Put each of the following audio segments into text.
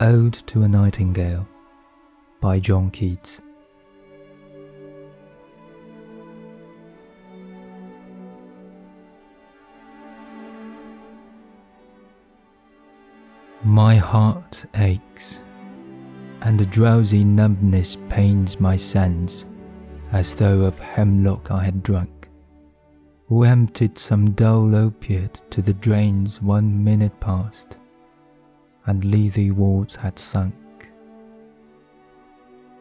Ode to a Nightingale by John Keats. My heart aches, and a drowsy numbness pains my sense, as though of hemlock I had drunk, who emptied some dull opiate to the drains one minute past and Lethe wards had sunk.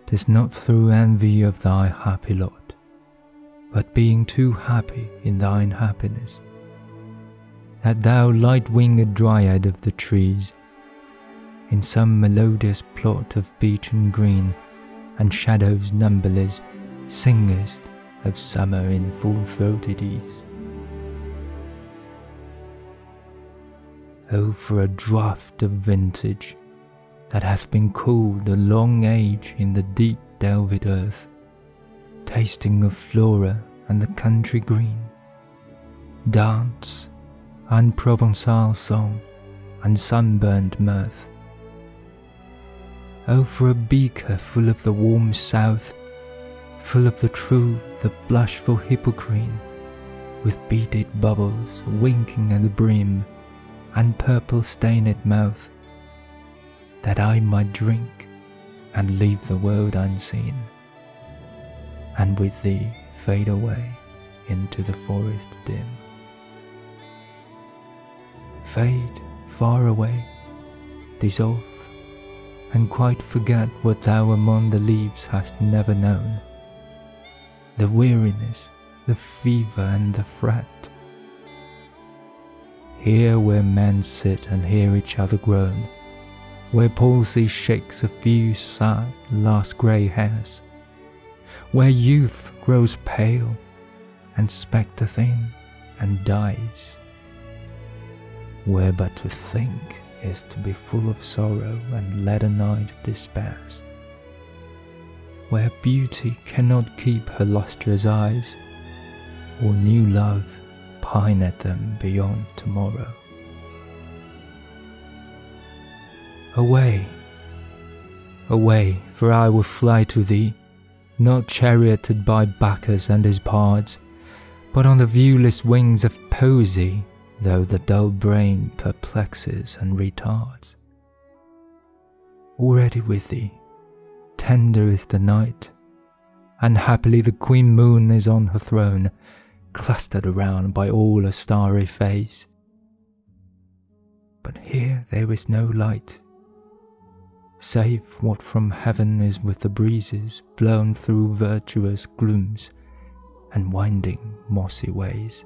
'Tis not through envy of thy happy lot, but being too happy in thine happiness, that thou light winged dryad of the trees, in some melodious plot of beechen green and shadows numberless, singest of summer in full throated ease. Oh, for a draught of vintage that hath been cooled a long age in the deep delved earth, tasting of flora and the country green, dance and Provençal song and sunburnt mirth. Oh, for a beaker full of the warm south, full of the true, the blushful hippocrene, with beaded bubbles winking at the brim and purple stained mouth, that I might drink and leave the world unseen, and with thee fade away into the forest dim. Fade far away, dissolve, and quite forget what thou among the leaves hast never known. The weariness, the fever, and the fret here where men sit and hear each other groan, where palsy shakes a few sad last grey hairs, where youth grows pale and spectre thin and dies, where but to think is to be full of sorrow and leaden-eyed despairs, where beauty cannot keep her lustrous eyes, or new love pine at them beyond tomorrow. Away, away, for I will fly to thee, not charioted by Bacchus and his bards, but on the viewless wings of poesy, though the dull brain perplexes and retards. Already with thee, tender is the night, and happily the queen moon is on her throne, clustered around by all a starry face. But here there is no light, save what from heaven is with the breezes blown through virtuous glooms and winding mossy ways.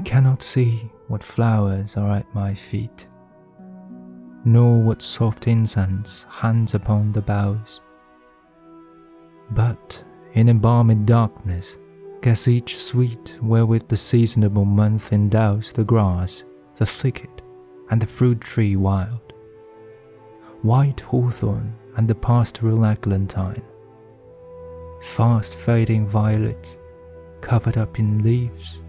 I cannot see what flowers are at my feet, nor what soft incense hangs upon the boughs. But in embalmed darkness, guess each sweet wherewith the seasonable month endows the grass, the thicket, and the fruit tree wild. White hawthorn and the pastoral eglantine, fast fading violets covered up in leaves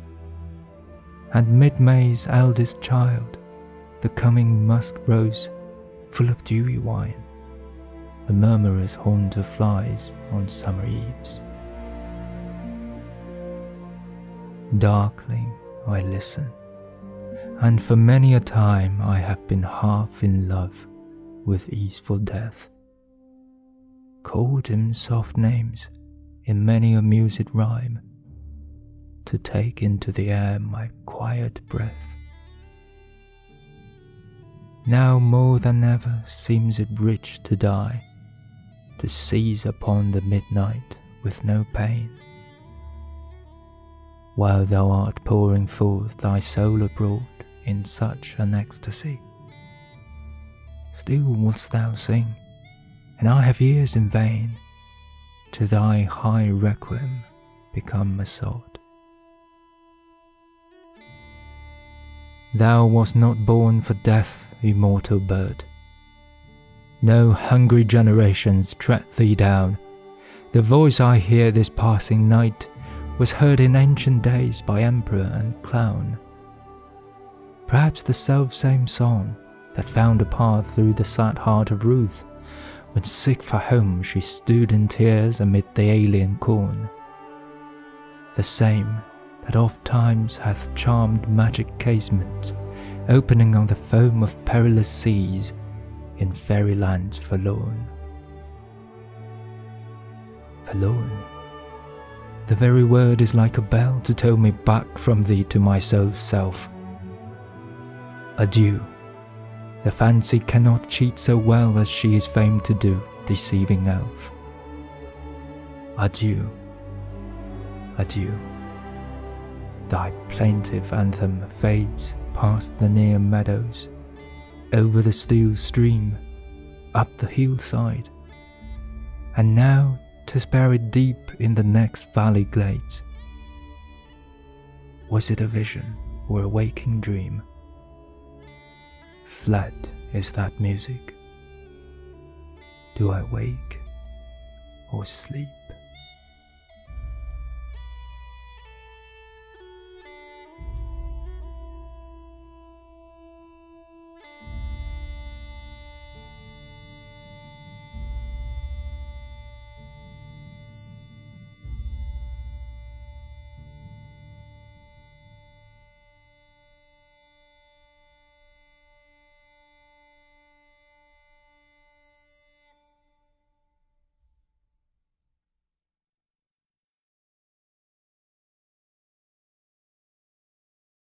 and mid-May's eldest child, the coming musk rose, full of dewy wine, the murmurous haunt of flies on summer eves. Darkling I listen, and for many a time I have been half in love with easeful death. Called him soft names in many a mused rhyme to take into the air my quiet breath. Now more than ever seems it rich to die, to seize upon the midnight with no pain. While thou art pouring forth thy soul abroad in such an ecstasy, still wouldst thou sing, and I have ears in vain, to thy high requiem become a sod. Thou wast not born for death, immortal bird. No hungry generations tread thee down. The voice I hear this passing night was heard in ancient days by emperor and clown. Perhaps the self same song that found a path through the sad heart of Ruth when sick for home she stood in tears amid the alien corn. The same that oft times hath charmed magic casements, opening on the foam of perilous seas in fairy lands forlorn. Forlorn. The very word is like a bell to toll me back from thee to my soul's self. Adieu. The fancy cannot cheat so well as she is famed to do, deceiving elf. Adieu. Adieu. Thy plaintive anthem fades past the near meadows, over the still stream, up the hillside, and now 'tis buried deep in the next valley glades. Was it a vision or a waking dream? Fled is that music. Do I wake or sleep?